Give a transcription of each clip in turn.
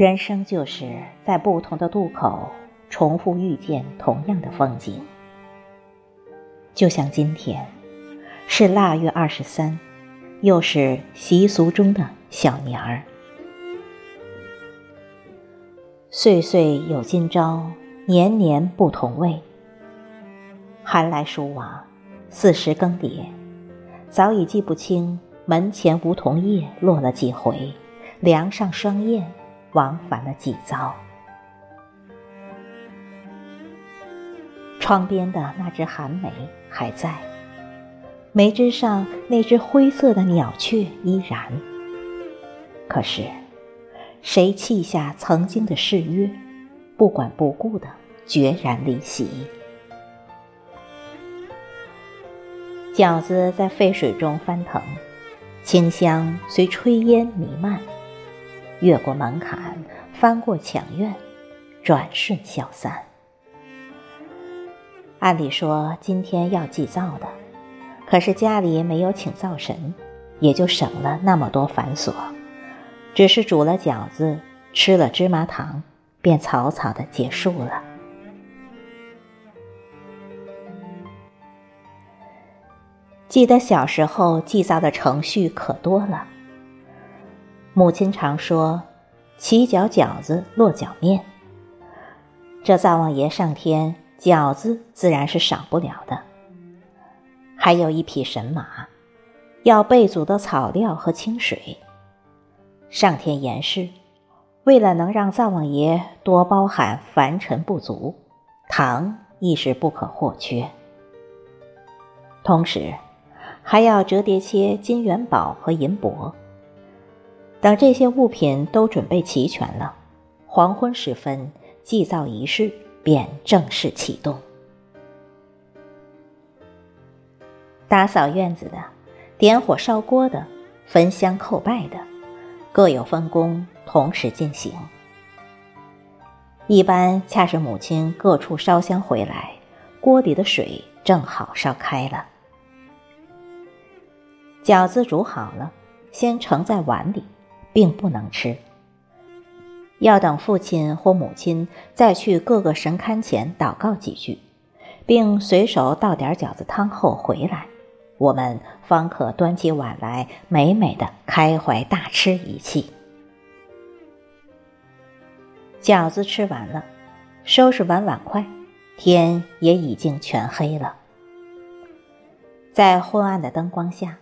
人生就是在不同的渡口重复遇见同样的风景。就像今天，是腊月二十三，又是习俗中的小年儿。岁岁有今朝，年年不同味。寒来暑往，四时更迭，早已记不清门前梧桐叶落了几回，梁上霜燕。往返了几遭，窗边的那只寒梅还在，梅枝上那只灰色的鸟雀依然。可是，谁弃下曾经的誓约，不管不顾的决然离席？饺子在沸水中翻腾，清香随炊烟弥漫。越过门槛，翻过墙院，转瞬消散。按理说今天要祭灶的，可是家里没有请灶神，也就省了那么多繁琐，只是煮了饺子，吃了芝麻糖，便草草的结束了。记得小时候祭灶的程序可多了。母亲常说：“起脚饺子落脚面。”这灶王爷上天，饺子自然是少不了的。还有一匹神马，要备足的草料和清水。上天言是，为了能让灶王爷多包涵凡尘不足，糖亦是不可或缺。同时，还要折叠切金元宝和银箔。等这些物品都准备齐全了，黄昏时分，祭灶仪式便正式启动。打扫院子的，点火烧锅的，焚香叩拜的，各有分工，同时进行。一般恰是母亲各处烧香回来，锅里的水正好烧开了，饺子煮好了，先盛在碗里。并不能吃，要等父亲或母亲再去各个神龛前祷告几句，并随手倒点饺子汤后回来，我们方可端起碗来美美的开怀大吃一气。饺子吃完了，收拾完碗筷，天也已经全黑了，在昏暗的灯光下。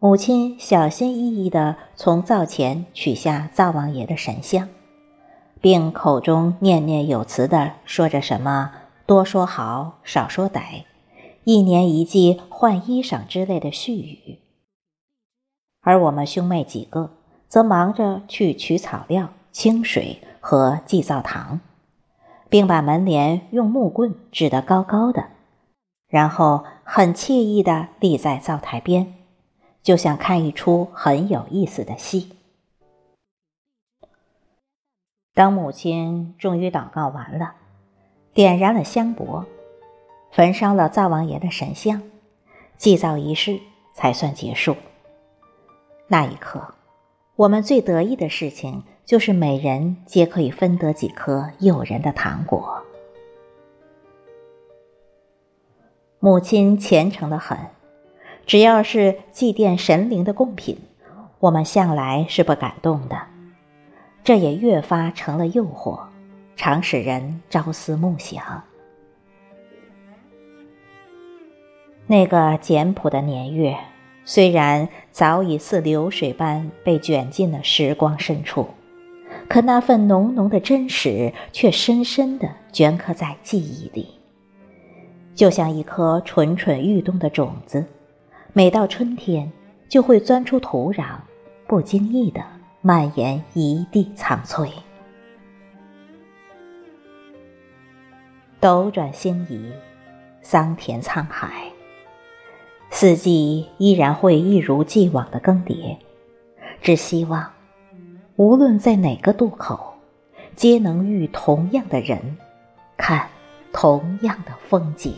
母亲小心翼翼地从灶前取下灶王爷的神像，并口中念念有词地说着什么“多说好，少说歹”，一年一季换衣裳之类的絮语。而我们兄妹几个则忙着去取草料、清水和祭灶糖，并把门帘用木棍支得高高的，然后很惬意地立在灶台边。就像看一出很有意思的戏。当母亲终于祷告完了，点燃了香帛，焚烧了灶王爷的神像，祭灶仪式才算结束。那一刻，我们最得意的事情就是每人皆可以分得几颗诱人的糖果。母亲虔诚的很。只要是祭奠神灵的贡品，我们向来是不敢动的。这也越发成了诱惑，常使人朝思暮想。那个简朴的年月，虽然早已似流水般被卷进了时光深处，可那份浓浓的真实却深深的镌刻在记忆里，就像一颗蠢蠢欲动的种子。每到春天，就会钻出土壤，不经意的蔓延一地苍翠。斗转星移，桑田沧海，四季依然会一如既往的更迭。只希望，无论在哪个渡口，皆能遇同样的人，看同样的风景。